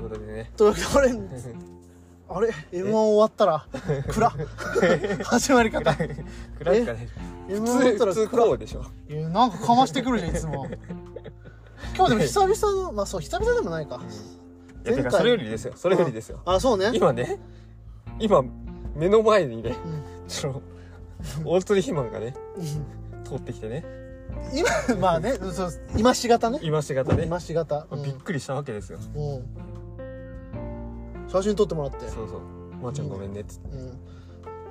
いうことでね。というわけで あれ？あれ m 1終わったら？暗 始まり方？暗いかね m 1普通終わったら普通暗こうでしょ。いやなんかかましてくるじゃんいつも。今日でも久々のまあそう久々でもないか、いやてかそれよりですよ。それよりですよ。あそうね。今ね。今目の前にね。うん。ちょ大鳥肥満がねうん。通ってきてね。今まあねそう今しがたね。今しがたね。今しがた、うん。びっくりしたわけですよ。うん写真撮ってもらって。そうそう「まーちゃんごめんね」っつって。うん。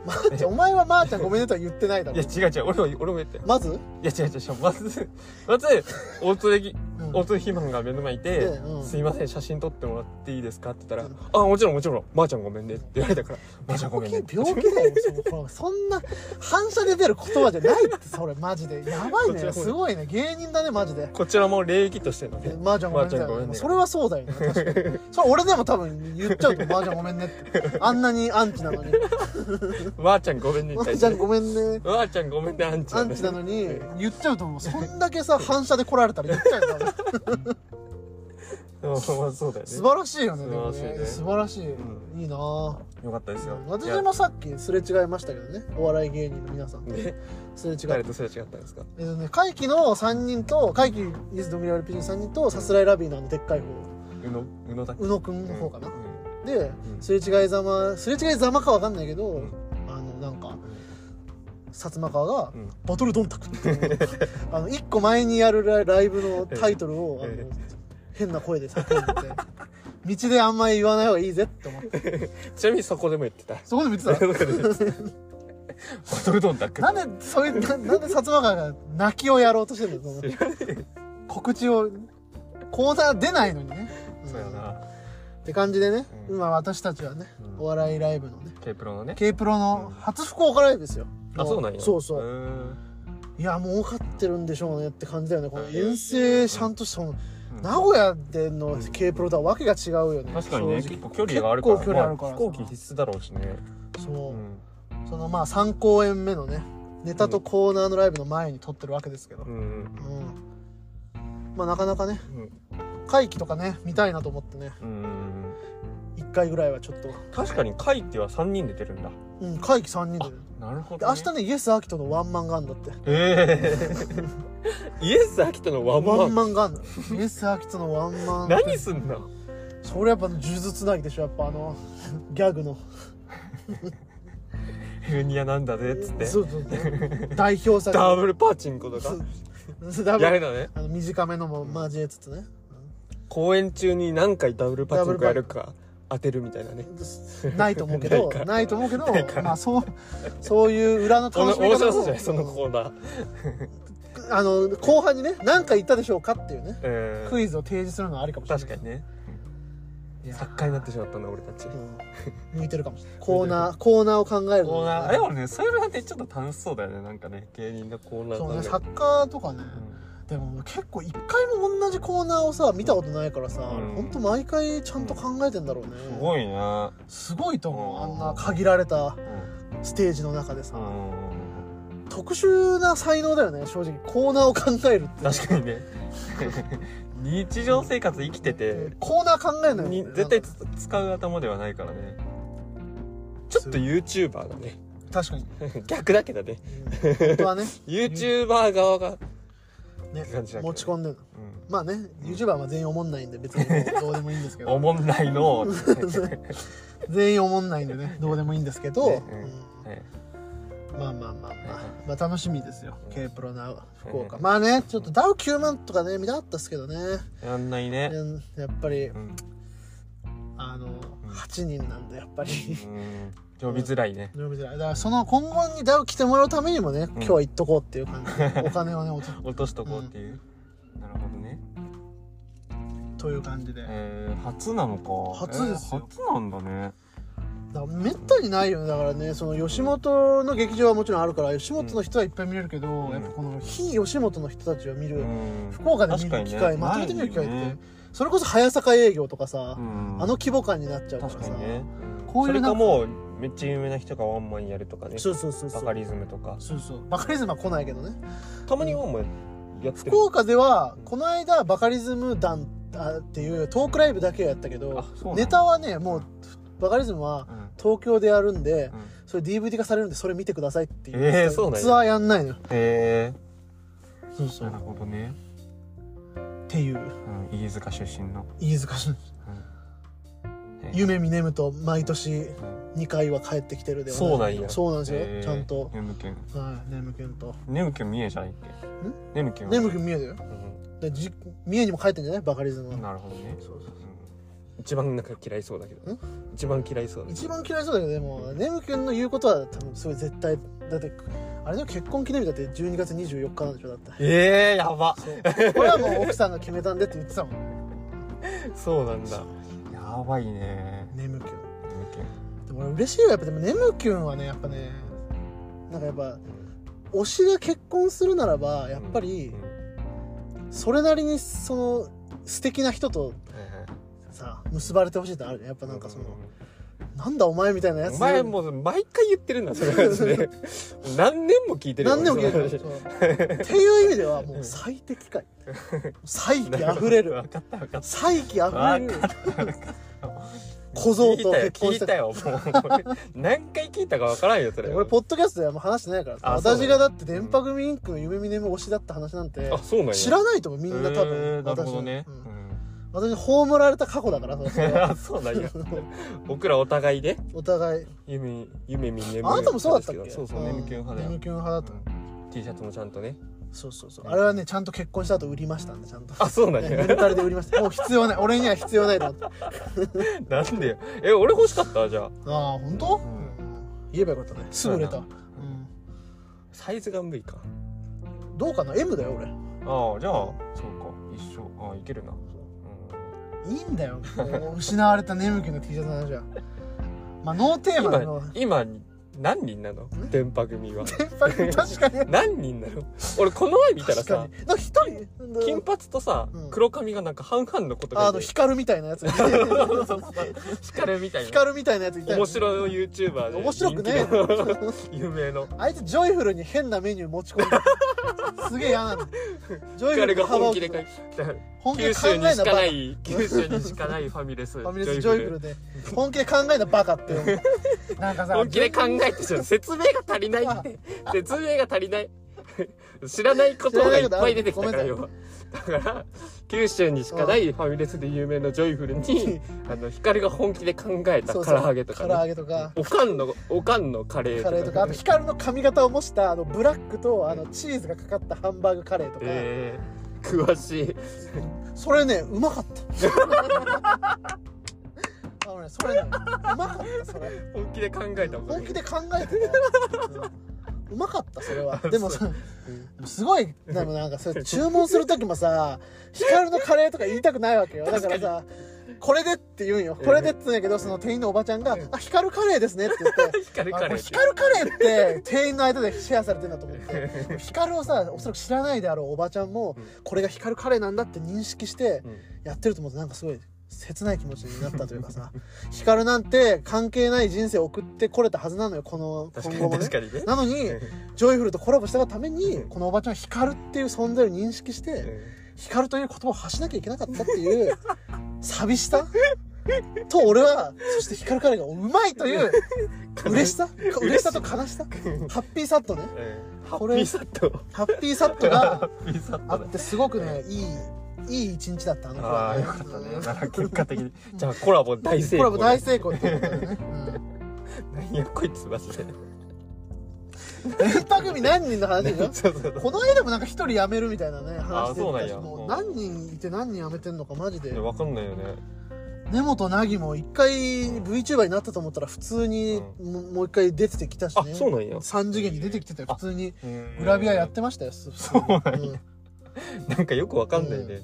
まーちゃんお前はまーちゃんごめんねとは言ってないだろ。いや違う違う。俺も俺も言ったよまず、いや違う違う。まずまず 大鳥うん大鳥肥満が目の前にいてでうんすいません写真撮ってもらっていいですか?」って言ったらうん「あもちろんもちろん。まーちゃんごめんね」って言われたから「まーちゃんごめんね」病気病気だよそのそんな反射で出る言葉じゃないってそれマジで。やばいね。こちらもすごいね。芸人だねマジで。こちらも礼儀としてのねまーちゃんごめんね。まーちゃんごめんね。それはそうだよね。確かに。それ俺でも多分言っちゃうと「まーちゃんごめんね」って。あんなにアンチなのに「まーちゃんごめんね」「まに対してーちゃんごめんね」まーちゃんごめんねアンチアンチなのに言っちゃうともう。そんだけさ反射で来られたら言っちゃうよそうだよね素晴らしいよねでも素晴いね素晴らしい、いいなよかったですよ私もさっきすれ違いましたけどねお笑い芸人の皆さん。いやねすれ違い誰とすれ違ったん。ですかえっとね会期の3人と会期イズドミリアルピジン3人とさすらいラビーのあのでっかい方宇野宇野だっけ宇野くん。の方かな、うん。でうん。すれ違いざますれ違いざまかわかん。ないけど、うん。あのなん。か薩摩川がうん「バトルドンタク」っていう。あの1個前にやるライライブのタイトルを、ええ。あの変な声で叫んでて道であんまり言わない方がいいぜって思って。ちなみにそこでも言ってた。そこでも言ってた？バトルドンタック。なんでそういうななんで薩摩川が泣きをやろうとしてるのその告知をコーナー出ないのにね、んそうやな。って感じでね、うん。今私たちはね、うん。お笑いライブのね。K プロのね。K プロの初福岡ライブですよあそうなんや。そうそう、いやもう分かってるんでしょうねって感じだよね。この遠征ちゃんとしたのうん。名古屋での K プロとはわけが違うよね。確かにね結構距離があるから。結構距離あるからまあ飛行機必須だろうしね。そう、うん。そのまあ3公演目のねネタとコーナーのライブの前に撮ってるわけですけど、ううん。ん。まあなかなかねうん。会期とかね見たいなと思ってね。うん1回ぐらいはちょっと。確かに会っては3人で出るんだうん会期3人でなるほで明日ねイエス・アキトのワンマンがあんだって。ええ イエス・アキトのワンマワンンマンがあんの。イエス・アキトのワンマン何すんの？それやっぱ呪術つなぎでしょやっぱあのギャグの。ヘルニアなんだぜっつって。そうそう代表作。ダブルパチンコとか？そう。ダやるのね。あの短めのも交えつつね。公演中に何回ダブルパチンコやるか当てるみたいなね。ないと思うけどないかないと思うけどまあそうそういう裏の楽しみ方も。そのコーナー。あの後半にね何か言ったでしょうかっていうねえークイズを提示するのはありかもしれない。確かにね。作家になってしまったな俺たち。うん。向いてるかもしれない。コーナーコーナーを考えるのコーナー。でもねそういうのってちょっと楽しそうだよねなんかね芸人のコーナーそうね作家とかねでも結構一回も同じコーナーをさ見たことないからさ、うん。ほんと毎回ちゃんと考えてんだろうね、すごいね。すごいと思うあうん。んな限られたうん。ステージの中でさ、うん。特殊な才能だよね正直。コーナーを考えるって。確かにね。日常生活生きててコーナー考えるのよに絶対つ使う頭ではないからね。ちょっと YouTuber だね。確かに、逆だけどね。うん。本当はね。YouTuber 側がね持ち込んでる。うん。まあね YouTuber は全員おもんないんで別にどうでもいいんですけど。おもんないの。全員おもんないんでねどうでもいいんですけど、ね。うん。はいまあまあまあまあ、まあ楽しみですよ、うん K プロな福岡、うんまあねちょっとダウ9万とかね見たかったっすけどね。やんないね。うんやっぱりうん。あの8人なんでやっぱり。うん呼びづらいね。呼びづらい。だからその今後にダウ来てもらうためにもね、今日は行っとこうっていう感じでお金をね落と 落としとこうっていう。なるほどね。という感じで、えー初なのか。初ですよ。えー初なんだね。だめったにないよね。だからねその吉本の劇場はもちろんあるから吉本の人はいっぱい見れるけど、ん。やっぱこの非吉本の人たちを見る、うん。福岡で見る機会、ね。まとめて見る機会って、ね。それこそ早坂営業とかさ、うん。あの規模感になっちゃうからさね。こういうなんかそれかもうめっちゃ有名な人がワンマンやるとかね。そうそうそうそう。バカリズムとか。そうそう。バカリズムは来ないけどね。たまにワンマンやってる。福岡ではこの間バカリズム団あっていうトークライブだけはやったけどあそうなんだ。ネタはねもうバカリズムはうん。東京でやるんでうん。それ DVD 化されるんでそれ見てくださいっていう、えーそうなんや。ツアーやんないのよ。へえそうそう。なるほどね、っていう。うん、飯塚出身の、飯塚市うん。夢見ねむと毎年うん2回は帰ってきてるでそうなんや。そうなんですよ、へー。ちゃんと。眠気はいねむくんと。眠気見えじゃないっけ眠気はねむくん。見えだよ。うでじ三重にも帰ってんじゃない？バカリズムなるほどね。そうそうそう。一番なんか嫌いそうだけど。ん？一番嫌いそうだ一番嫌いそうだけどでもねむくんの言うことは多分すごい絶対だってあれの結婚記念日だって12月24日なんでしょだって。ええやば。これはもう奥さんが決めたんでって言ってたもん。そうなんだ。やばいね。ねむくん嬉しいよやっぱでもねむきゅんはねやっぱねなんかやっぱ推しが結婚するならば気やっぱりうんそれなりにその素敵な人とさ結ばれてほしいってあるじゃんやっぱなんかそのうなんだお前みたいなやつ。お前もう毎回言ってるんだそれ話ね何年も聞いてるよ何でも聞いてるっていう意味ではもう最適解。才気あふれる。分かった分かっ才気あふれる。た小僧と結婚した聞いたよもう。何回聞いたかわからんよそれ。俺ポッドキャストではもう話してないから私がだって電波組インクの夢見ねむ推しだった話なんてあそうなんや。知らないと思うみんな多え分ーなる私ほどね。うん。うん。私葬られた過去だから そうなんや。僕らお互いで？お互い。夢夢見眠るあなたもそうだったっけ？そうそう眠気派だよ。眠気派だった。T シャツもちゃんとねそうそうそう。あれはねちゃんと結婚した後売りましたんでちゃんと。あそうなんや。ねメルカリで売りました。もう必要ない。俺には必要ないと思ってあなんでよ。え俺欲しかった？じゃあ。あ本当、ん。言えばよかったね。すぐ売れた、そうサイズが無理か。うん、どうかな？M だよ俺。ああじゃあそうか。一緒。ああいけるな。いいんだよ。失われた眠気の T シャツの話は。まあノーテーマの今今何人なの？電波組は。先輩確かに。何人なの？俺この前見たらさ一人？金髪とさうん。黒髪がなんか半々のことがああの光るみたいなやつ。光るみたいな。光るみたいなやついたよ面白い YouTuber で。面白くね有名の。あいつジョイフルに変なメニュー持ち込んですげえ嫌なの。ジョイフル彼が本気で考書い本気で考え九州にしかなバカない九州にしかないファミレスファミレスジョイフルで本気で考えなバカって。なんかさ本気で考えてしょ説明が足りない。って説明が足りない。知らないことがいっぱい出てきたから知らないよだから九州にしかないファミレスで有名なジョイフルにあの光が本気で考えたそう唐揚げとか唐揚ねげとか。おかんのおかんのカレーカレーとか。あと光の髪型を模したあのブラックとあのチーズがかかったハンバーグカレーとか、えー、詳しい。それねうまかった。あのねそれねうまかったそれ。本気で考えたもん本気で考えてた、うんうまかったそれは。でもさすごいでもなんかそれ注文する時もさ光のカレーとか言いたくないわけよ。だからさこれでって言うんよ。これでって言うんやけどその店員のおばちゃんが「あ光カレーですね」って言って。光カレー。って光カレーって店員の間でシェアされてるんだと思って。光をさおそらく知らないであろうおばちゃんもうん。これが光カレーなんだって認識してうん。やってると思うとなんかすごい切ない気持ちになったというかさ。光なんて関係ない人生を送ってこれたはずなのよこの今後もね。ね。なのにジョイフルとコラボしたがためにこのおばちゃんは光っていう存在を認識して光という言葉を発しなきゃいけなかったっていう寂しさ？と俺はそして光カレーがうまいという嬉しさ？嬉しさと悲しさ？ハッピーサットね。ハこれッピーサット。ハッピーサットが あってすごくねいいいい一日だったあの子あはあよかったね。ら結果的に。じゃあコラボ大成功コラボ大成功ってことだよね、何やこいつマジで。うん、電波組何人の話でしょそうそうそう。この絵でもなんか一人辞めるみたいなね話でそうなんや。もううん何人いて何人辞めてんのかマジで。わかんないよね。根本凪も一回 VTuber になったと思ったら普通にももう一回出てきたしあねそうなんや。3次元に出てきてたよ。あ普通にうん。グラビアやってましたよそうなん。や なんかよくわかんないね、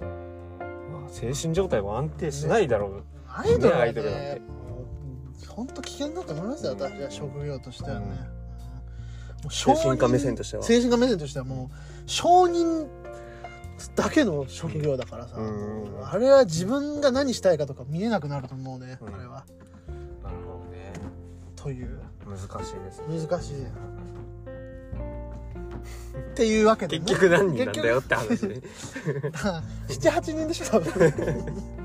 まあ、精神状態も安定しないだろう、アイドルはね。アイドルなんねて本当危険だと思いますよ私は職業としてはね、精神科目線としては。精神科目線としてはもう承認だけの職業だからさ、うん。あれは自分が何したいかとか見えなくなると思うね、うん。あれは。なるほどね。という。難しいですね。難しい。っていうわけで、結局何人なんだよって話ね。78人でしょ多分。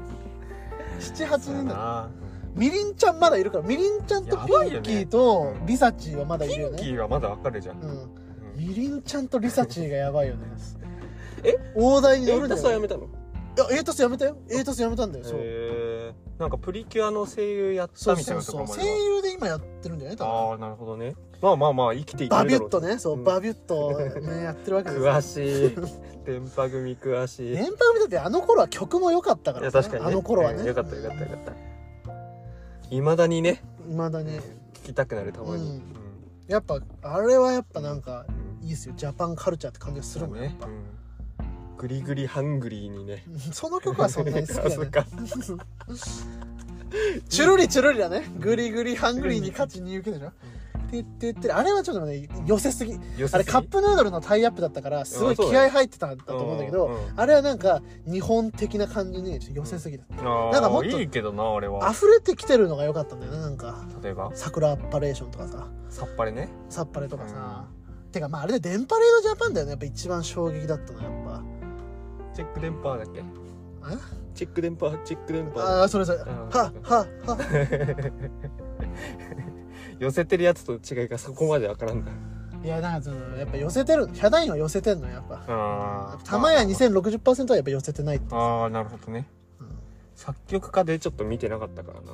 78人だなみりんちゃんまだいるからみりんちゃんとピンキーとリサチーはまだいるよピンキねーはまだわかるじゃん、うん。うん。みりんちゃんとリサチーがやばいよね。え？大台に乗るんだよスはやめたの？いやエータスやめたよ。エータスやめたんだよそう。なんかプリキュアの声優やったみたいそうそうなところまでそう声優で今やってるんだよね多分。ああなるほどね。まあまあまあ生きていけバるだろうビュッとね。そう、ん バビュッとねやってるわけですよ。詳しい。電波組詳しい。電波組だってあの頃は曲も良かったかいらさや確かにね。あの頃はね。うん。よかったよかったよかったいまだにねいまだに。聞きたくなるたまに、うん。やっぱあれはやっぱなんかうんいいっすよ。ジャパンカルチャーって感じがするもんやっグリグリハングリーにね。その曲はそんなに好きあだねチュルリチュルリだね。グリグリハングリーに勝ちに行くでしょ。って言ってってあれはちょっとね寄せすぎ。あれカップヌードルのタイアップだったからすごい気合入ってたんだと思うんだけどうんうん。あれはなんか日本的な感じに寄せすぎた。あーなんかもっといいけどな俺は。溢れてきてるのが良かったんだよねなんか。例えば？桜パレーションとかさ。さっぱりね。さっぱれとかさ、てかまああれで電波レードジャパンだよね。やっぱ一番衝撃だったのやっぱ。チェック電波だっけ？あチェック電波チェック電波。あーそれそれ。はあはは 寄せてるやつと違いがそこまでわからんだいやなんかそのやっぱ寄せてるヒャダインは寄せてんのやっぱ。ああ玉や2060%はやっぱ寄せてないってああなるほどね。うん作曲家でちょっと見てなかったからな。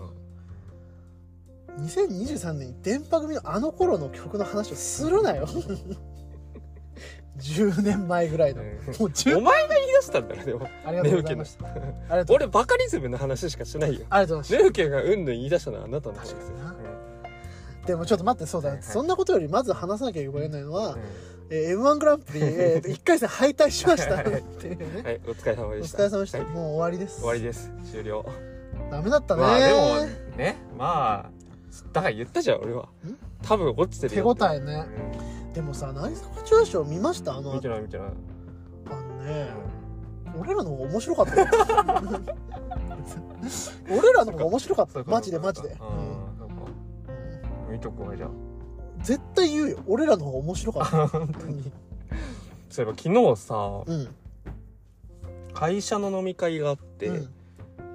2023年に電波組のあの頃の曲の話をするなよ。10年前ぐらいの、うんもう10お前が言い出したんだろでも。ありがとうございました。俺バカリズムの話しかしないよ。ありがとうございまネウケがうんぬん言い出したのはあなたの方ですよでもちょっと待ってそうだ、はいはい。そんなことよりまず話さなきゃいけないのは、うん。えー m 1グランプリ、えー、1回戦敗退しましたっていうね。はいお疲れ様おでした。疲れ様でした、はい。もう終わりです。終わりです。終了。ダメだったね、まあでもねまだから言ったじゃん俺は。ん？多分落ちてる手応えね。でもさ渚の中賞見ました？あのうん見てない見てない。あのね、俺らの方が面白かったよ。俺らの方が面白かった。マジでマジで、そうん見とこうじゃあ。絶対言うよ。俺らの方が面白かった。本当に。そういえば昨日さうん。会社の飲み会があって、うん。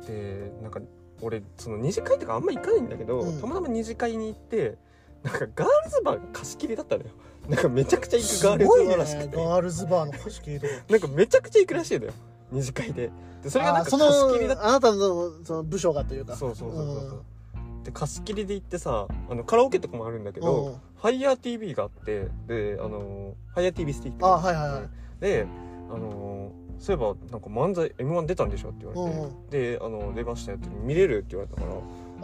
でなんか俺その二次会とかあんま行かないんだけど、うん。たまたま二次会に行ってなんかガールズバーが貸し切りだったのよ。なんかめちゃくちゃ行くガールズバーらしくて、ガールズバーの貸し切りとか。なんかめちゃくちゃ行くらしいのよ。二次会で。でそれがなんかあそ貸し切りだっのあなたのその部署がというか。そうそうそうそうそうで貸し切りで行ってさあのカラオケとかもあるんだけうん。ど、ファイヤー TV があってであのファイヤー TV スティック。あはいはいはい。であのそういえばなんか漫才 m 1出たんでしょって言われて、うんであの出ましたよって見れるって言われたから。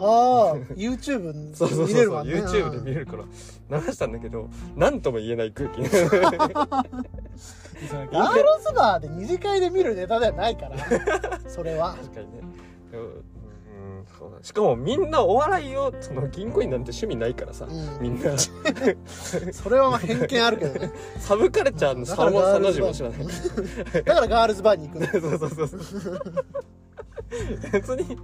ああ YouTube そうそうそう見れるわね。YouTube で見れるから流したんだけど何とも言えない空気。ガールズバーで二次会で見るネタではないからそれは。確かにねそうだしかもみんなお笑いをその銀行員なんて趣味ないからさ、うん。みんな。それはまあ偏見あるけどね。サブカルチャーの差も差の字も知らない。だからガールズバーに行くの。そうそうそうそう。別に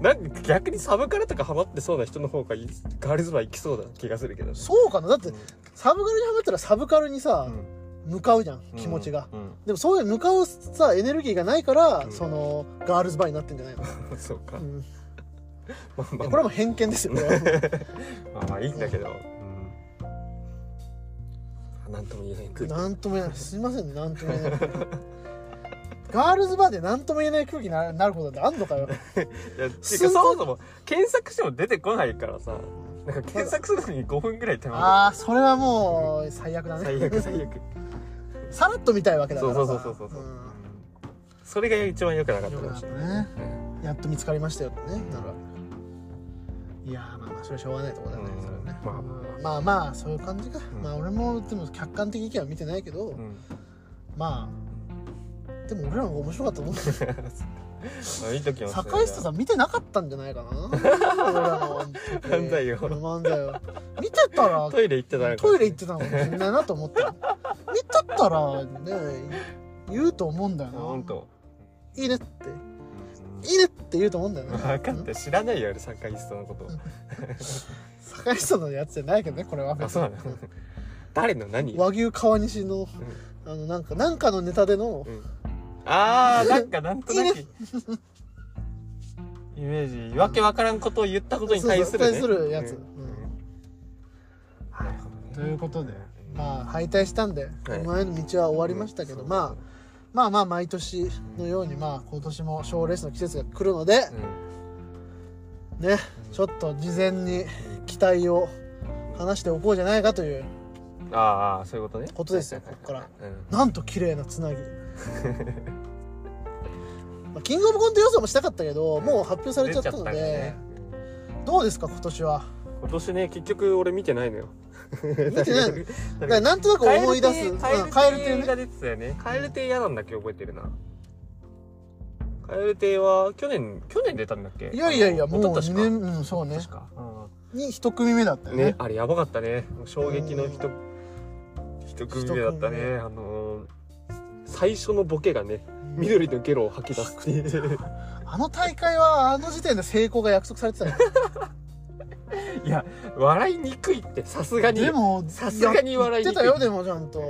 なんか逆にサブカルとかハマってそうな人の方がガールズバー行きそうな気がするけどね。そうかな。だってサブカルにハマったらサブカルにさ、うん向かうじゃん気持ちが、うん。でもそういう向かうさエネルギーがないから、うん。そのガールズバーになってんじゃないの、う んそうか、うん、まあまあ。これはもう偏見ですよこれはまあまあいいんだけど、うん、なんとも言えない空気。なんとも言えない。すいませんねなんとも言えない。ガールズバーでなんとも言えない空気にななることってあんのかよ。いやそもそも検索しても出てこないからさ。なんか検索するのに5分ぐらい手間ああそれはもう最悪だね。最悪最悪さらっと見たいわけだからさ。そうそうそうそうそう、うんそれが一番良くなかったよかもしれない、ねやっと見つかりましたよってねなら。いやーまあまあそれはしょうがないところだねうんそれはね。まあうん。まあ。まあそういう感じか、ん。まあ俺もでも客観的意見は見てないけど、うん。まあでも俺らの方が面白かったと思う あいい時も坂下さん見てなかったんじゃないかな。俺らの漫才を漫才を見てたらトイレ行ってたトイレ行ってたのかもしれないなと思った。見てたらね言うと思うんだよな。本当。いいねって。いいねって言うと思うんだよな分かって知らないよ俺坂井さんのこと。坂下のやつじゃないけどねこれはあそうなの。誰の何？和牛川西のあのなんかなんかのネタでのうんあー なんかなんとなく。イメージ。わけわからんことを言ったことに対するね。対するやつ、うん。とね。いうことでまあ敗退したんで、はい。前の道は終わりましたけど、うんまあまあまあ毎年のようにまあ今年も賞レースの季節が来るのでうん。ねちょっと事前に期待を話しておこうじゃないかというああそういうことね。ことですよこっから。うん。なんと綺麗なつなぎ まあキングオブコント予想もしたかったけどもう発表されちゃったので。ね。どうですか今年は？今年ね結局俺見てないのよ。見てないの？だからなんとなく思い出す。うんカエル亭が出てたよね。カエル亭嫌なんだっけ？覚えてるな。カエル亭は去年去年出たんだっけ？いやいやいやもう2一昨年うんそうね。確か。うんに一組目だったよね。ねあれやばかったね。衝撃の一一組目だったね。あのー最初のボケがね緑のゲロを吐き出すっていう。あの大会はあの時点で成功が約束されてたよ。いや笑いにくいってさすがに。でもさすがに笑いにくい。言ってたよでもちゃんと。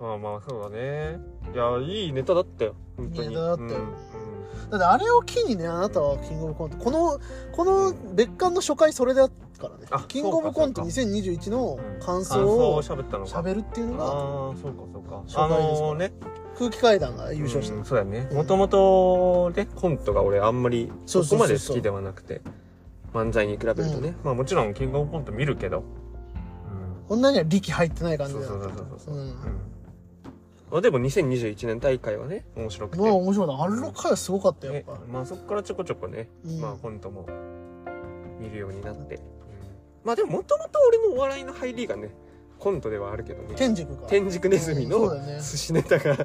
まあまあそうだね。いやいいネタだったよ。本当に。ネタだったよ。うんだってあれを機にねあなたはキングオブコントこのこの別館の初回それだからね。あキングオブコントそうか。そう2021の感感想を想を喋ったのか。喋るっていうのがああそうかそうか。初回ですからあのね。空気階段が優勝した。うんそうだね。うん。もともとねコントが俺あんまりそこまで好きではなくて漫才に比べるとね、まあもちろんキングオブコント見るけど。こんなには力入ってない感じだそうそうそうそうそう。うん。まあでも2021年大会はね面白くて。まあ面白いな。あれの回はすごかったよやっねぱまあそこからちょこちょこねうん。まあコントも見るようになってまあでももともと俺のお笑いの入りがねコントではあるけどね。天竺か天竺ネズミのうんそうだよね。寿司ネタが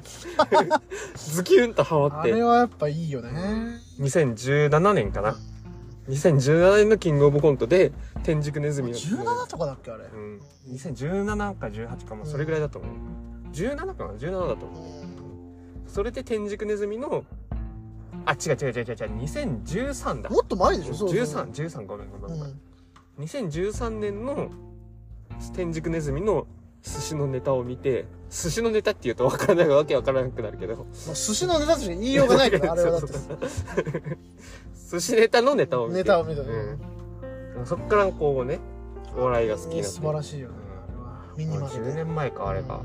ズキュンとハマって。あれはやっぱいいよね。2017年かな。2017年のキングオブコントで天竺ネズミの。17とかだっけあれ？うん。2017か18かもそれぐらいだと思う。17かな？17だと思う。それで天竺ネズミのあ違う違う違う違う違う2013だ。もっと前でしょ？そうそう。1313ごめんごめんごめん2013年の天竺ネズミの寿司のネタを見て寿司のネタって言うと分からないわけわからなくなるけど。まあ寿司のネタとして言いようがないから あれはだって。寿司ネタのネタを見て。ネタを見たねうん。そっからこうねお笑いが好きになって。素晴らしいよね。ミニマル10で年前かあれが。う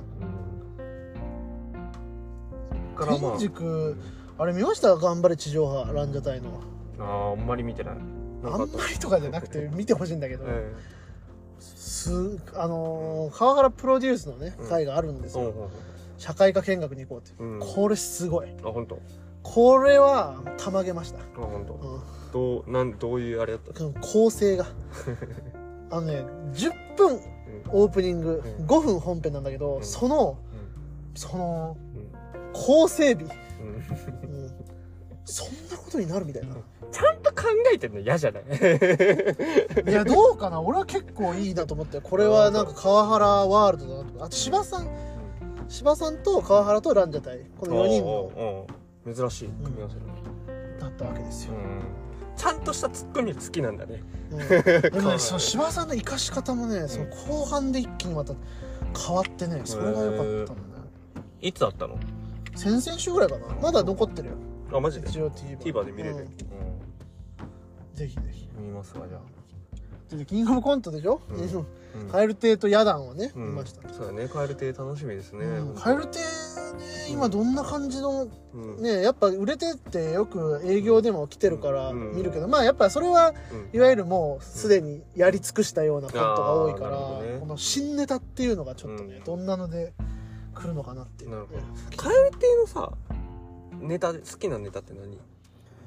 ん。からまあ。天竺あれ見ました？頑張れ地上波ランジャタイの。あーあんまり見てないあんまりとかじゃなくて見てほしいんだけどうんすあのー川原プロデュースのねうん会があるんですよ。そうそう社会科見学に行こうってう。ん。これすごい。あ本当？これはたまげました。あ本当。うん。どうなんどういうあれだった？構成が。あのね10分オープニングうん。5分本編なんだけどうん。そのうそのん構成美。うん。うん。うんそんなことになるみたいな。ちゃんと考えてんの嫌じゃない？いやどうかな？俺は結構いいなと思って。これはなんか川原ワールドだなとあと芝さん。芝さんと川原とランジャタイ。この4人の珍しい組み合わせだだったわけですよ、ちゃんとしたツッコミ好きなんだね。うん、でもねそう芝さんの生かし方もねその後半で一気にまた変わってねそれが良かったんだねいつだったの？先々週ぐらいかな。まだ残ってるよあマジで？一応 TVer, TVer で見れる。うん。ぜひぜひ。見ますわじゃあ。でキングオブコントでしょ、うん。蛙亭とヤダンをね、うん。見ました、そうだね蛙亭楽しみですねうん、蛙亭ね今どんな感じのうん。ねやっぱ売れてってよく営業でも来てるからうん。見るけど、まあやっぱそれはうん。いわゆるもうすでにやり尽くしたようなコントが多いから、あーなるほどね。この新ネタっていうのがちょっとね、うん。どんなので来るのかなっていう。なるほど。蛙亭のさネタで好きなネタって何？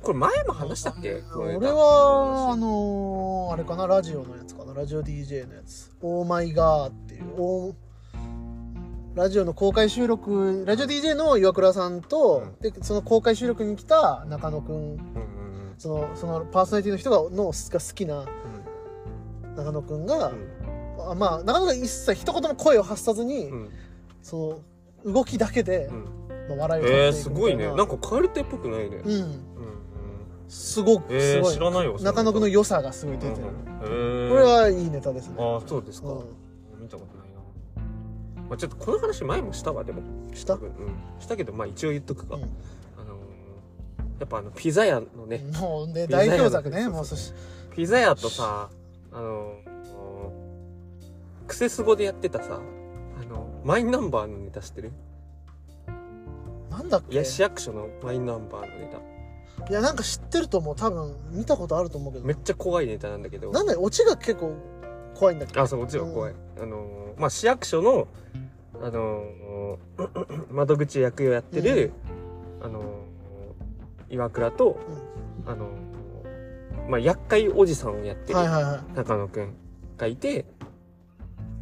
これ前も話したっけ？俺はあのー、あれかな？ラジオのやつかな？ラジオ DJ のやつ「オーマイガー」っていう。ラジオの公開収録ラジオ DJ の岩倉さんと、うん。でその公開収録に来た中野くん。うんうんそのそのパーソナリティの人がのが好きな中野くんが、あまあ中野が一切一言も声を発さずに、うん。うんその動きだけでう、んまあ、笑いをえー、すごいね。なんか蛙亭っぽくないね。うん。うんうん。すごく、えー、すごい。知らないよ中野くんの良さがすごい出てる、うんうん。へー。これはいいネタですね。ああそうですか。うん。見たことないな。まあ、ちょっとこの話前もしたわでも。した？うん、したけどまあ一応言っとくか、うん。あのーやっぱあのピザ屋のね、もうね代表作ねもうそし。ピザ屋とさあのークセス語でやってたさあのマイナンバーのネタ知ってる？なんだっけ？いや市役所のマイナンバーのネタ。いやなんか知ってると思う。多分見たことあると思うけどめっちゃ怖いネタなんだけど。なんだよオチが結構怖いんだっけあそうもちろん。怖い、あのーまあ市役所のあのー 窓口役をやってる、あのー岩倉と、あのーまあ厄介おじさんをやってるはいはいはい。中野くんがいて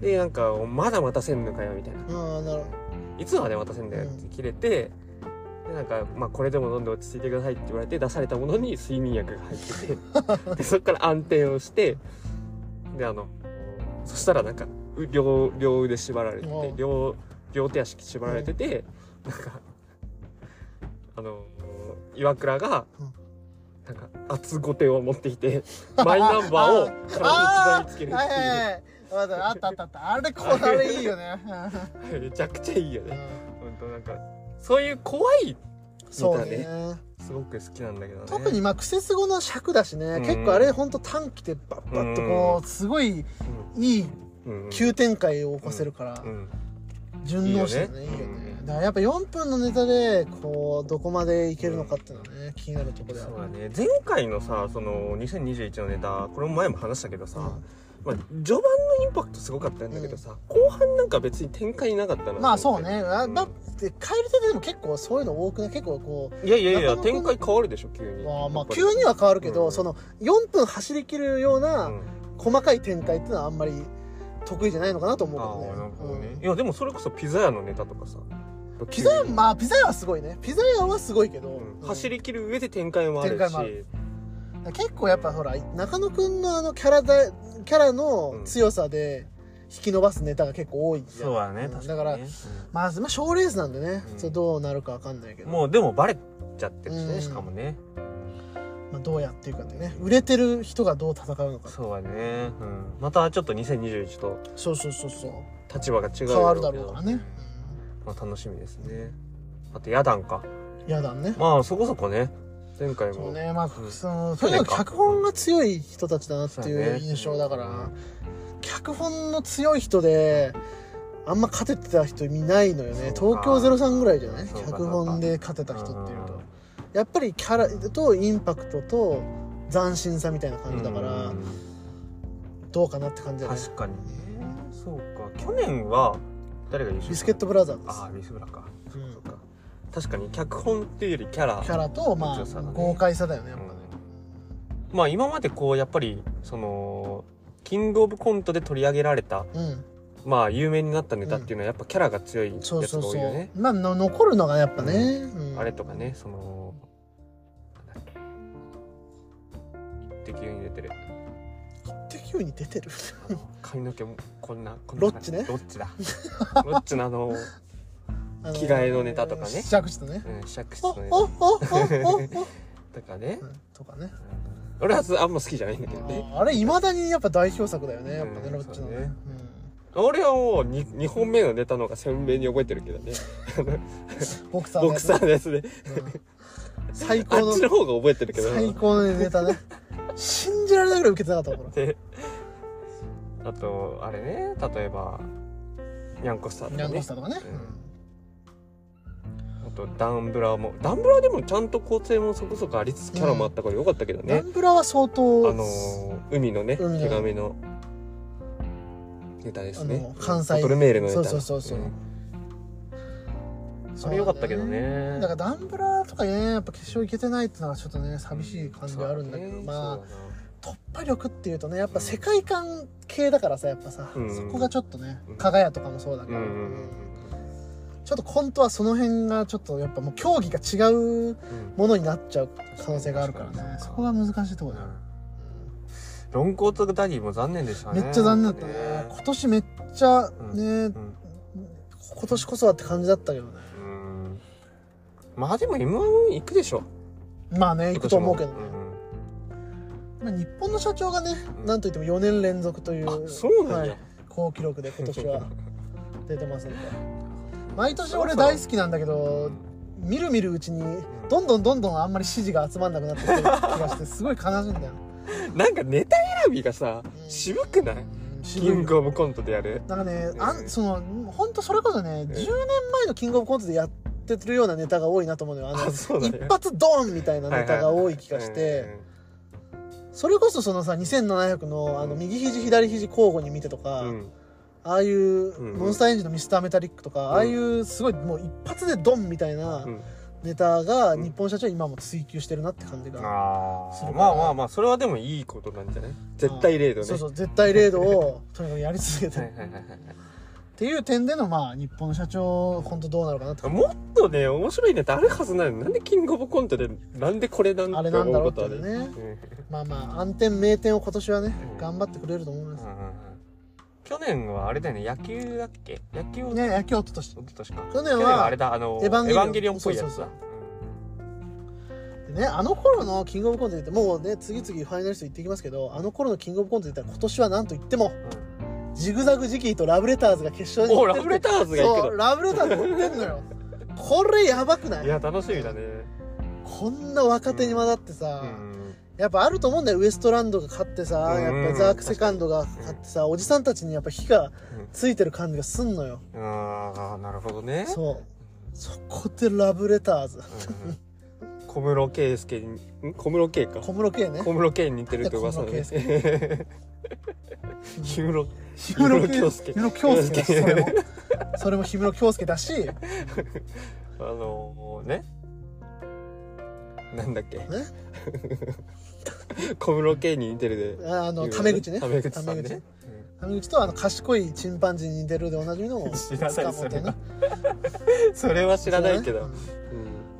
でなんか「まだ待たせんのかよ」みたいな。うんなるほ「いつまで待たせんだよ」って切れて、でなんか、まあ、これでも飲んで落ち着いてくださいって言われて出されたものに睡眠薬が入ってて でそこから暗転をしてであのそしたらなんかう両両腕縛られててうん。両両手足縛られてて、なんかあの岩倉が、うん。なんか厚ごてを持ってきてマイナンバーを 体に刻みつけるっはいあったあったあったあった。あれこあれいいよね。めちゃくちゃいいようん。ね本当なんかそういう怖いそうネタね。すごく好きなんだけどね。特にまあクセス語の尺だしね、ん。結構あれほんと短期でバッバッとこうすごいいいうん。うん急展開を起こせるから、うん。順応してね。いいよね。いいよね。だからやっぱ4分のネタでこうどこまでいけるのかっていうのはね気になるところである。そうだね。前回のさその2021のネタこれも前も話したけどさ、うんまあ、序盤のインパクトすごかったんだけどさ、後半なんか別に展開なかったなまあそうね、あうんだって帰り手でも結構そういうの多くね結構こういやいやいや展開変わるでしょ急に。まあまあ急には変わるけど、うん。その4分走り切るよううなん。細かい展開っていうのはあんまり得意じゃないのかなと思うけどね。なるほどね、うんいやでもそれこそピザ屋のネタとかさ。ピザ屋まあピザ屋はすごいね。ピザ屋はすごいけど、うん。走り切る上で展開もあるし。結構やっぱほら中野くんのあのキャラだキャラの強さで引き伸ばすネタが結構多い。そうだねん。確かにね。だからまあまあ賞レースなんでね、うん。それどうなるかわかんないけど、もうでもバレちゃってるしね、うん。しかもね。まあ、どうやっていうかってね。売れてる人がどう戦うのか。そうだね、うん、またちょっと2021とそうそうそうそう。立場が違う変わるだろうからね、まあ、楽しみですね。あとヤダンか。うん、やだね。まあそこそこね前回も。そうねまあうんそのとにかく脚本が強い人たちだなっていそう印象だから。脚本の強い人であんま勝ててた人いないのよね。東京03ぐらいじゃない？脚本で勝てた人っていううん。とやっぱりキャラとインパクトと斬新さみたいな感じだからうん。どうかなって感じだね。確かにね。そうか。去年は誰が優勝ビスケットブラザーズああビスブラか、うん。そうか確かに脚本っていうよりキャラキャラとまあ豪快さだよねやっぱね。まあ今までこうやっぱりそのキングオブコントで取り上げられたうん。まあ有名になったネタっていうのはやっぱキャラが強いやつがそうそう。そ多いよね。うまあの残るのがやっぱね。うん。あれとかねそのなんだっけ敵に出てる。敵に出てる？髪の毛もこんなこんなロッチね。ロッチだ。ロッチのあの、あの着替えのネタとかね。試着室ね。うん、尺質おのネタとかね、うん。とかね俺はあんま好きじゃないんだけどね。あれいまだにやっぱ代表作だよね。やっぱねうんロッチのね。俺はもう 2, 2本目のネタの方が鮮明に覚えてるけどね。う んボクサーのボクやつサーのやつでうん。最あ高のっちの方が覚えてるけど。最高のネタね。信じられないぐらい受けてなかったもん であとあれね。例えばニャンコスターとニャンコかねスターとかね。あとダンブラーもダンブラーでもちゃんと構成もそこそこありつつキャラもあったからよかったけどね、ダンブラは相当あのー海のね手紙のネタですね。関西。ボトルメールのネタそうそうそうそう。ん。それよかったけどね。だからダンブラとかねやっぱ決勝行けてないってのはちょっとね寂しい感じはあるんだけど、まあ突破力っていうとねやっぱ世界観系だからさやっぱさ、うん。そこがちょっとねうん。加賀屋とかもそうだけど、うんうんちょっとコントはその辺がちょっとやっぱもう競技が違ううんものになっちゃう可能性があるから確かにねそこが難しいところだよ、ロンコートダディも残念でしたね。めっちゃ残念だった。ね。今年めっちゃね、うん今年こそはって感じだったけどね。うん。まあでも m 1行くでしょ。まあね行くと思うけどね、今まあ、日本の社長がね、うん。なんといっても4年連続というそうなんや、はい好記録で今年は出てますんで毎年俺大好きなんだけど見る見るうちにどんどんどんどんあんまり支持が集まんなくなってきてる気がして すごい悲しいんだよ。なんかネタ選びがさうん。渋くない？キングオブコントでやる。なんかね、あうんんその本当それこそね、10年前のキングオブコントでやってるようなネタが多いなと思うのよ。あの一発ドンみたいなネタが多い気がして、それこそそのさ2700のあのうん右肘左肘交互に見てとか、うんああいううんモンスターエンジンのミスターメタリックとか、ん。ああいうすごいもう一発でドンみたいなうん。ネタがうん。日本社長今も追求してるなって感じが、あするからあまあまあまあそれはでもいいことなんじゃない？絶対零度ね。そうそう絶対零度を とにかくやり続けて。っていう点でのまあ日本社長本当どうなるかなってもっとね面白いネタあるはずないのなんでキングオブコントでなんでこれなんあれなんだろうってね。まあまあ暗転名店を今年はねうん。頑張ってくれると思います。うんうんうん去年はあれだよね野球だっけ？野球をね野球おととし一昨年か。去年は去年はあれだあのエヴァンゲリオン。っぽいやつだ。そうでねあの頃のキングオブコントで言ってもうね次々ファイナリスト言ってきますけどあの頃のキングオブコントで言ったら今年は何と言ってもジグザグジギーとラブレターズが決勝にお行ってるラブレターズがそうラブレターズ持ってんのよ。これやばくない？いや楽しみだね。こんな若手に混ざってさ、うんやっぱあると思うんだよ。ウエストランドが勝ってさ、うん。やっぱザークセカンドが勝ってさ、おじさんたちにやっぱ火がついてる感じがすんのよ、ああなるほどね。そう。そこでラブレターズ。うん小室圭介にん？小室圭か。小室圭ね。小室圭に似てるって噂だね。小室 氷室氷室京介。氷室京介それも。それも氷室京介だし。あのね。なんだっけ。ね 小室圭に似てるで。あのタメ口ね。タメ口さんね。タメ口。とあの賢いチンパンジーに似てるでおなじみの知らないそれはそれは知らないけど、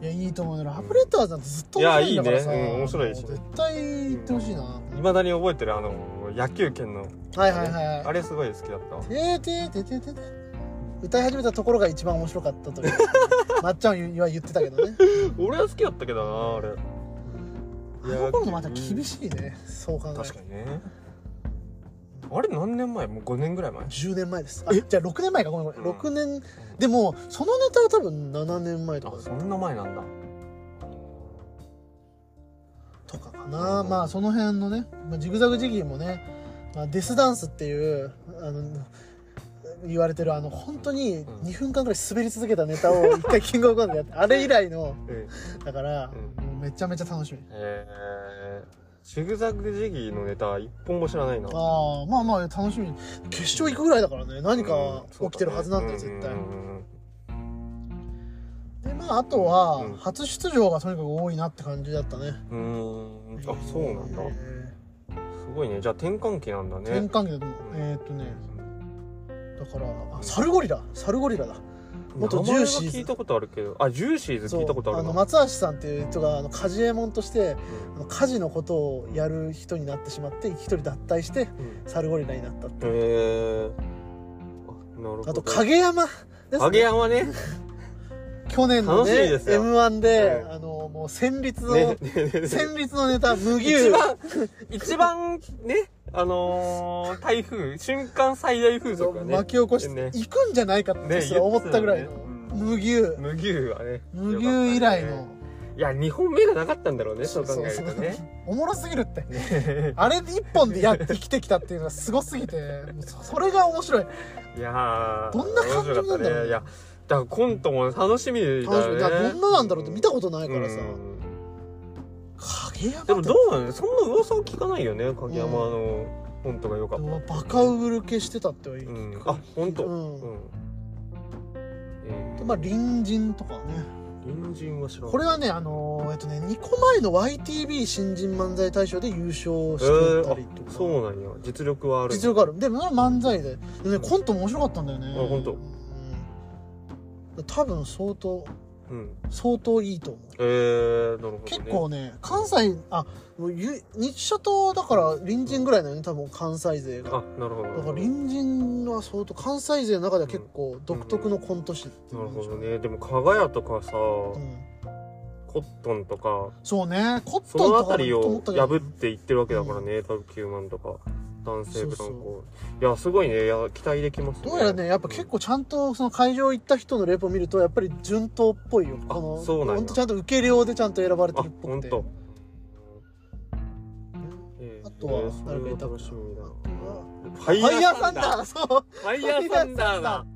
いやいいと思うよ。ラブレターズなんてずっと面白いんだからさ。いやいいね。うん面白いし絶対行ってほしいな、いまだに覚えてるあの野球拳の。はいはいはいあれすごい好きだったわ。てーてーてーてーてーてー。歌い始めたところが一番面白かったという。まっちゃんは言ってたけどね。俺は好きだったけどなあれあの頃のまた厳しいねそう考え確かにね。あれ何年前？もう5年ぐらい前？10年前です。あじゃあ6年前か。ごめんごめん、6年。でもそのネタは多分7年前とか。あそんな前なんだ。とかかな、まあその辺のね、まあ、ジグザグジギーもね、まあ、デスダンスっていうあの言われてるあの本当に2分間ぐらい滑り続けたネタを 一回キングオブコントでやってあれ以来の。うん。だから、めちゃめちゃ楽しみ。えー。ジグザグジギーのネタ一本も知らないな。ああまあまあ楽しみ。決勝行くぐらいだからね。何か起きてるはずなんだよ、絶対、うんでまああとは、うん。初出場がとにかく多いなって感じだったね。うんうん。あそうなんだ。えすごいね。じゃあ転換期なんだーね。転換期だと思う。えーっとねだからあサルゴリラ。サルゴリラだ。元ジューシー聞いたことあるけど。あジューシーズ聞いたことあるな。の松橋さんっていう人があの家事右衛門としてあの家事のことをやる人になってしまって一人脱退してうん。サルゴリラになったっていう。へえあなるほど。あと影山ですね。影山ね 去年のねみですよ。m 1で、うんあのもう戦慄の、戦慄のネタ無牛。一番 一番ねあのー、台風瞬間最大風速がね巻き起こして、ね。行くんじゃないかって思ったぐらいの、ね。無牛。無牛はね無牛以来の、いや2本目がなかったんだろうねそう考えるとね。おもろすぎるって。あれ一本でやって生きてきたっていうのがすごすぎてそそれが面白い。いやーどんな感情なんだろうね。いやだからコントも楽しみだよね。楽しみだからどんななんだろうって見たことないからさ。うん。影山でもどうなのそんな噂を聞かないよね影山のコントが良かった。うバカウル系してたっては言う、うん。あ本当？うん。うん。えー。まあ隣人とかね。隣人は知らないこれはねあのーえっとね2個前の YTV 新人漫才大賞で優勝えしてたーりとか、あそうなんや。実力はある実力ある。でも漫才で。でねコントも面白かったんだよね。あ本当？うん多分相当うん。相当いいと思う。えー、なるほど、ね、結構ね関西あもうゆ日社とだから隣人ぐらいだよね多分関西勢が。あなるほど。だから隣人は相当関西勢の中では結構独特のコント師っていうな。るほどね。でも加賀屋とかさ、うん。コットンとかそうね。コッそトンとかのあたりを破っていってるわけだからね、多分9万とか男性ブランコ。いやすごいね。いや期待できますね。どうやらねやっぱ結構ちゃんとその会場行った人のレポ見るとやっぱり順当っぽいよ。あこのそうなんや。ほんとちゃんと受け量でちゃんと選ばれてあるっぽくてあとは誰かいたかしみだフファァイヤーサンダー。そう。ファイヤーサンダーだ。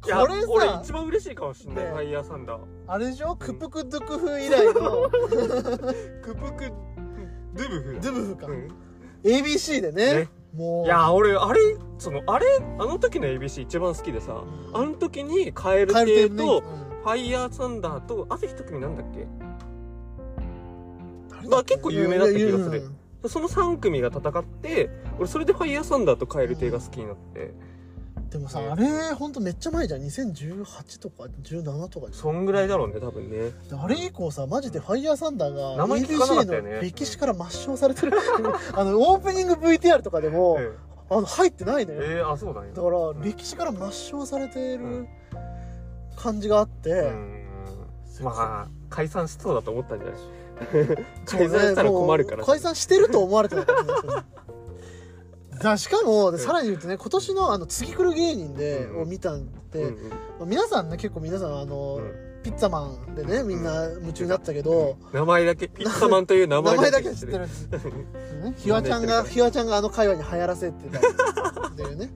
これさ俺一番嬉しいかもしんない、ね。ファイヤーサンダー。あれでしょ？クプクドゥクフ以来の。クプクドゥブフドゥブフか。うん ABC でね。ね。もう。いや俺あれそのあれあの時の ABC 一番好きでさあの時にカエルカエル亭亭ねとファイヤーサンダーとあと一組なんだっけ？まあ結構有名だった気がする。その3組が戦って俺それでファイヤーサンダーとカエル亭が好きになってでもさあれほんとめっちゃ前じゃん。2018とか17とかじゃん。そんぐらいだろうね多分ね。であれ以降さマジでファイヤーサンダーが ABC ね。の歴史から抹消されてる。あのオープニング VTR とかでもえあの入ってないのよ。えー、あそうだねだから歴史から抹消されてる感じがあって、うんまあ解散しそうだと思ったんじゃない？解散したら困るから。解散してると思われてたからねだしかもでさらに言うとね今年のあの次来る芸人で、うん。を見たんで、うんうん。まあ皆さんね結構皆さんあの、うんピッツァマンでねみんな夢中になったけど、名前だけピッツァマンという名前名前だけ知知ってるひわちゃんがひわちゃんがあの会話に流行らせてたんだよね。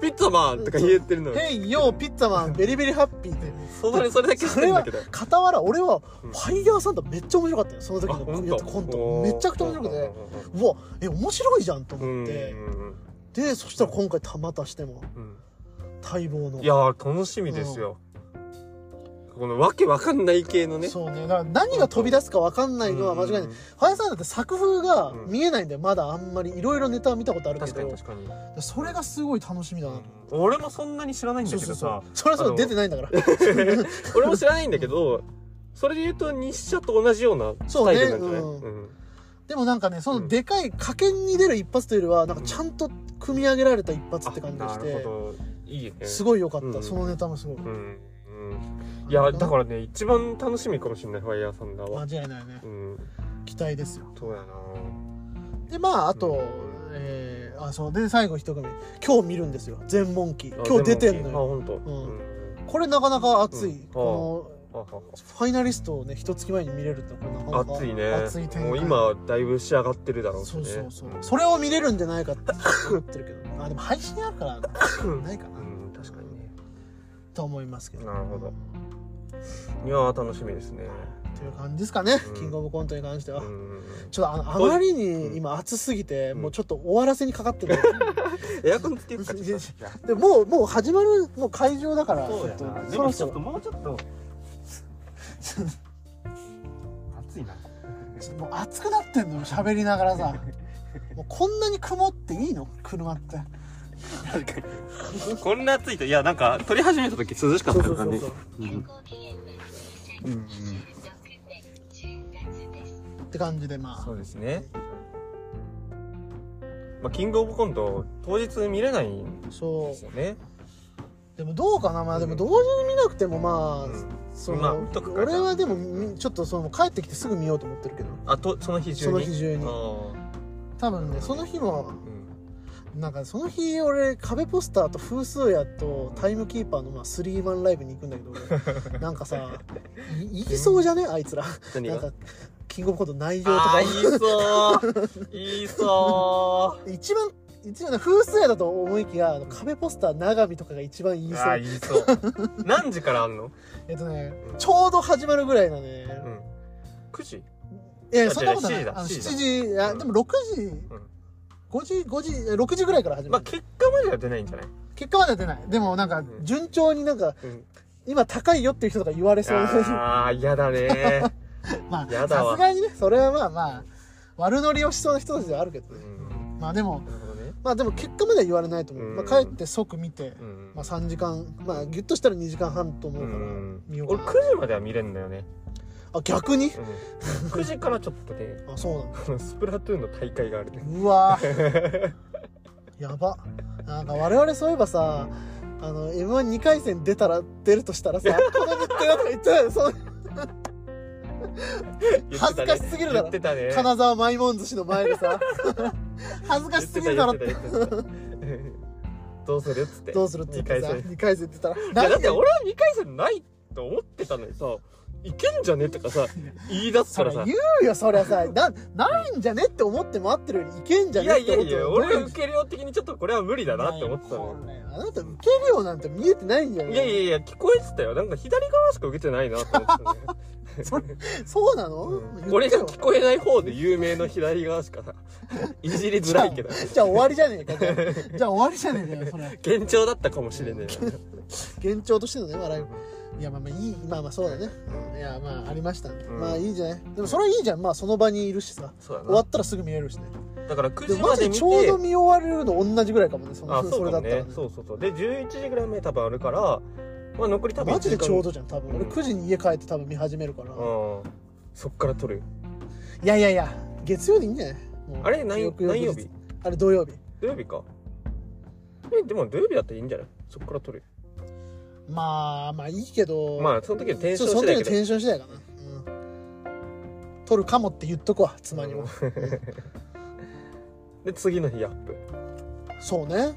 ピッツァマンとか言ってる「の。にヘイヨーピッツァマンベリベリハッピー」ってそれそれだけ知ってるんだけど。傍ら俺はうん。ファイヤーサンダーめっちゃ面白かったよその時のコント。めちゃくちゃ面白くて。うわえ面白いじゃんとうん思ってうん。でそしたら今回たまたしても。うん。待望の。いやー楽しみですよこのわけわかんない系のね。そうね。だから何が飛び出すか分かんないのは間違いない、うんファイヤーサンダーって作風がうん見えないんだよまだあんまりいろいろネタは見たことあるけ確かにど確かに。それがすごい楽しみだなとうん。俺もそんなに知らないんだけどさ。それはそう出てないんだから。俺も知らないんだけどそれで言うと日射と同じようなスタイルなんじゃない？そうね。うん。でもなんかねそのでかい賭けに出る一発というよりはなんかちゃんと組み上げられた一発って感じがして。るほど。いいね。すごい良かった、うん。そのネタもすごい、うん。うんいやだからね一番楽しみかもしれないファイヤーサンダーは間違いないね。うん。期待ですよ。そうやな。でまああと、うん。えーあそうで最後一組。今日見るんですよ。全問記。あ今日出てんのよ。あ本当。ん。これなかなか熱い、うん。このファイナリストをね一月前に見れるってこれなかなか熱いね。熱いもう今だいぶ仕上がってるだろうしね。そうそうそう、ん。それを見れるんじゃないかって思ってるけど。あでも配信あるからないかな、うん確かにね。と思いますけど。なるほどいやー楽しみですね。という感じですかね、うん。キングオブコントに関しては、うんちょっとあのあまりに今暑すぎて、うん。もうちょっと終わらせにかかってる、エアコンつけるかでもうもう始まるもう会場だからそうやちょっなとそろそろ。もうちょっと。暑いな。もう暑くなってんのよ喋りながらさ。もうこんなに曇っていいの？車って確かにこんな暑いといやなんか撮り始めた時涼しかったからね。そううんうん。って感じでまそうですね。まあキングオブコント当日見れないんあそですよね。う。でもどうかなまあでも同時に見なくてもまあ、うん。その、まあ俺はでもみちょっとその帰ってきてすぐ見ようと思ってるけど。あとその日中そにの日中に。あ多分ねその日もーうんなんかその日俺壁ポスターと風数屋とタイムキーパーのまあスリーマンライブに行くんだけど俺。なんかさい言いそうじゃね？あいつらなんかキングオブコント内容とか。言いそう。言いそ一番一番ね風数屋だと思いきや壁ポスター長見とかが一番言いう。そう言いそう。何時からあんの？えっとねうんちょうど始まるぐらいなね、うん。9時？いやあそんなことない。違う7時だ。あの7 7時時あでも6時、5時5時え6時ぐらいから始まる、まあ結果までは出ないんじゃない？結果までは出ない。でもなんかん。順調になんかうん。今高いよっていう人とか言われそう。ああ嫌だね。まあやだわ。さすがにねそれはまあまあ悪乗りをしそうな人たちではあるけどうねん。まあでもなるほどね。まあでも結果までは言われないと思う、うん。まあ、帰って即見て、うん。まあ、3時間まあギュッとしたら2時間半と思うからうん。見ようか俺な、9時までは見れるんだよねあ逆に？うん。9時からちょっとねあそうなんスプラトゥーンの大会があるね。うわ。ー やば。なんか我々そういえばさあの m 1 2回戦出たら出るとしたらさこの日程だとか言ってたよそう恥ずかしすぎるだろ。言ってたね。金沢マイモン寿司の前でさ。恥ずかしすぎるだろって。どうするっつって。どうするって言ってさ二回戦。2回戦って言ったいやだってら俺は2回戦ないと思ってたのにさいけんじゃね？とかさ言い出すからさ。言うよそりゃさ。なないんじゃねって思って待ってるよりいけんじゃいねって思ってやいやいやいう俺受け量的にちょっとこれは無理だなって思ってたのあなた受けるよなんて見えてないんじゃないいやいやいや聞こえてたよ。なんか左側しか受けてないなと思ってたのよ それそうなの、うん。俺が聞こえない方で有名の左側しかさ いじりづらいけど。じゃあ終わりじゃねえか。じゃあ終わりじゃねえかよそれ。幻聴だったかもしれねえよ。幻聴としてのね笑いいやまあまあいいまあまあそうだね、うん。いやまあありましたんで、うん。まあいいじゃない？でもそれはいいじゃん。まあその場にいるしさ。終わったらすぐ見れるしね。だから9でもマジで時まで見て。ちょうど見終われるの同じぐらいかもね。そのあそれだったら。ねねそうそうそう。で11時ぐらいまで多分あるからまあ残り多分マジでちょうどどじゃん多分、うん俺9時に家帰って多分見始めるから、うん。そっから撮るいやいやいや月曜でいいんじゃない？あれ？何？何曜日？あれ土曜日。土曜日か。えでも土曜日だったらいいんじゃない？そっから撮るまあまあいいけどまあその時のテンション次第けど。の時のテンション次第かな、うん、取るかもって言っとくわ妻にも、で次の日アップ。そうね。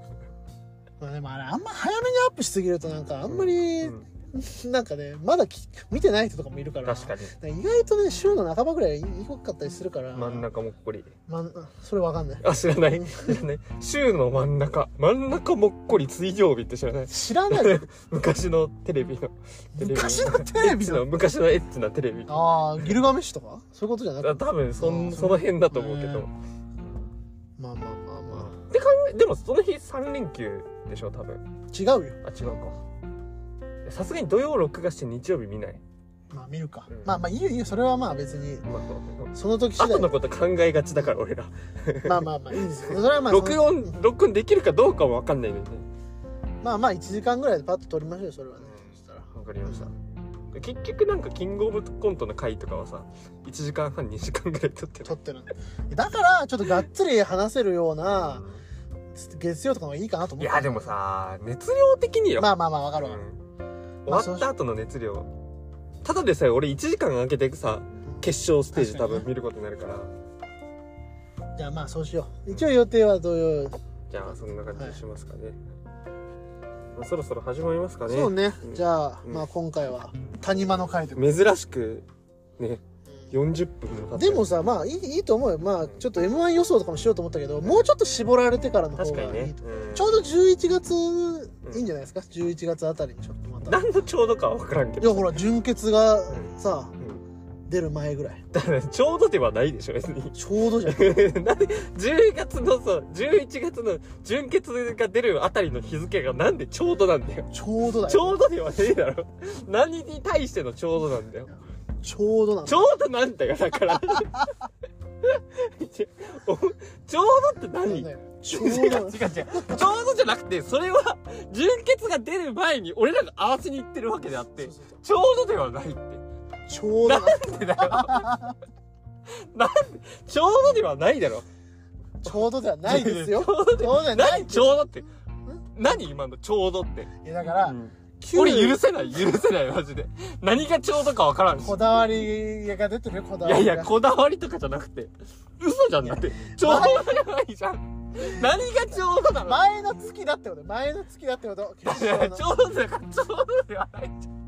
まあでもあれあんま早めにアップしすぎるとなんかあんまり、うん なんかねまだき見てない人とかもいるから確かに。意外とね週の半ばぐらいいいかったりするから真ん中もっこり。まんそれわかんない。あ知らない。知らない。週の真ん中。真ん中もっこり水曜日って知らない。知らない。よ 昔のテレビの。テレビ昔のテレビの？昔のエッチなテレビ。ああギルガメッシュとか？そういうことじゃなくて？あ多分そうんんその辺だと思うけど、ねまあまあまあまで考えでもその日3連休でしょ多分。あ違うよ。あ違うかさすがに土曜録画して日曜日見ない、まあ見るか、うん。まあまあいいよいいよそれはまあ別に。まあ、その時次第。後のこと考えがちだから俺ら。まあまあまあいいんですよ。それはまあその録音録音できるかどうかも分かんないのにね。まあまあ1時間ぐらいでパッと撮りましょうよそれはね。そしたら分かりました。結局なんかキングオブコントの回とかはさ1時間半2時間ぐらい撮ってる。撮ってる。んでだからちょっとがっつり話せるような月曜とかがいいかなと思っていやでもさ熱量的によ、まあまあまあわかるわ。かる、うん。まあ終わった後の熱量。ただでさえ俺1時間空けてさ決勝ステージ多分見ることになるから。じゃあまあそうしよう。一応予定は土曜じゃあそんな感じにしますかね、まあ、そろそろ始まりますかね。そうね。うん。じゃあ、うん。まあ今回は谷間の回という珍しくね40分もでもさまあいいいいと思うよ。まあちょっと m 1予想とかもしようと思ったけどもうちょっと絞られてからの方がいいね、ちょうど11月いいんじゃないですか？11月あたりにちょっと何のちょうどかは分からんけど。いやほら純潔がさうん。出る前ぐらい。だからちょうどではないでしょ別に。ちょうどじゃん。なんで10月のさ11月の純潔が出るあたりの日付がなんでちょうどなんだよ。ちょうどだちよょうどではねえだろ。何に対してのちょうどなんだよ。ちょうどなのちょうどなんだよだから。お ちょうどって何？ち違う 違う違う。ょうどちょうどじゃなくてそれは純潔が出る前に俺らが合わせに行ってるわけであってそうそうそう。ちょうどではないって。ちょうど。なんでだよ。なんでちょうどではないだろ。ちょうどではないですよ。ちょうどではない。何ちょうどって？何今のちょうどって、いやだから、うん。旧俺許せない許せないマジで。何がちょうどかわからんし。こだわりが出てるよこだわりが。いやいやこだわりとかじゃなくて。嘘じゃんだって。ちょうどじゃないじゃん。何がちょうどなの？前の月だってこと。前の月だってこと。決いや勝のちょうどだからちょうどではない。じゃん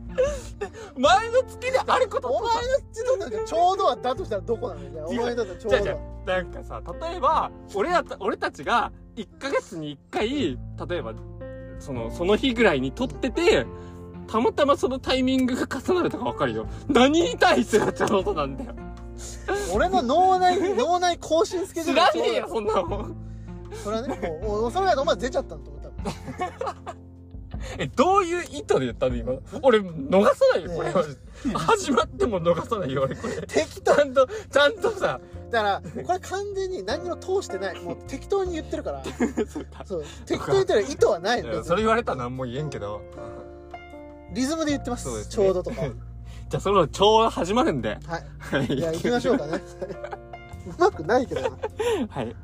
前の月であることお前の月だってちょうどはだとしたらどこなの？じゃあお違う前だってちょうじゃあじゃなんかさ例えば俺らた俺たちが1ヶ月に1回例えばそのその日ぐらいに撮っててたまたまそのタイミングが重なるとかわかるよ。何に対してがちょうどなんだよ。俺の脳内 脳内更新スケジュ知ールらねえよそんなもん。それはねもうおそれはお前出ちゃったんだと思ったえどういう意図で言ったの今？俺逃さないよこれ。は始まっても逃さないよ俺これ。適ちゃんとちゃんとさだからこれ完全に何にも通してない。もう 適当に言ってるから。そう適当に言ってる意図はないの。それ言われたら何も言えんけど。リズムで言ってます。ね。ちょうどとか。は じゃあそのちょうど始まるんで。はい。はい。いや行きましょうかね。うまくないけどな。はい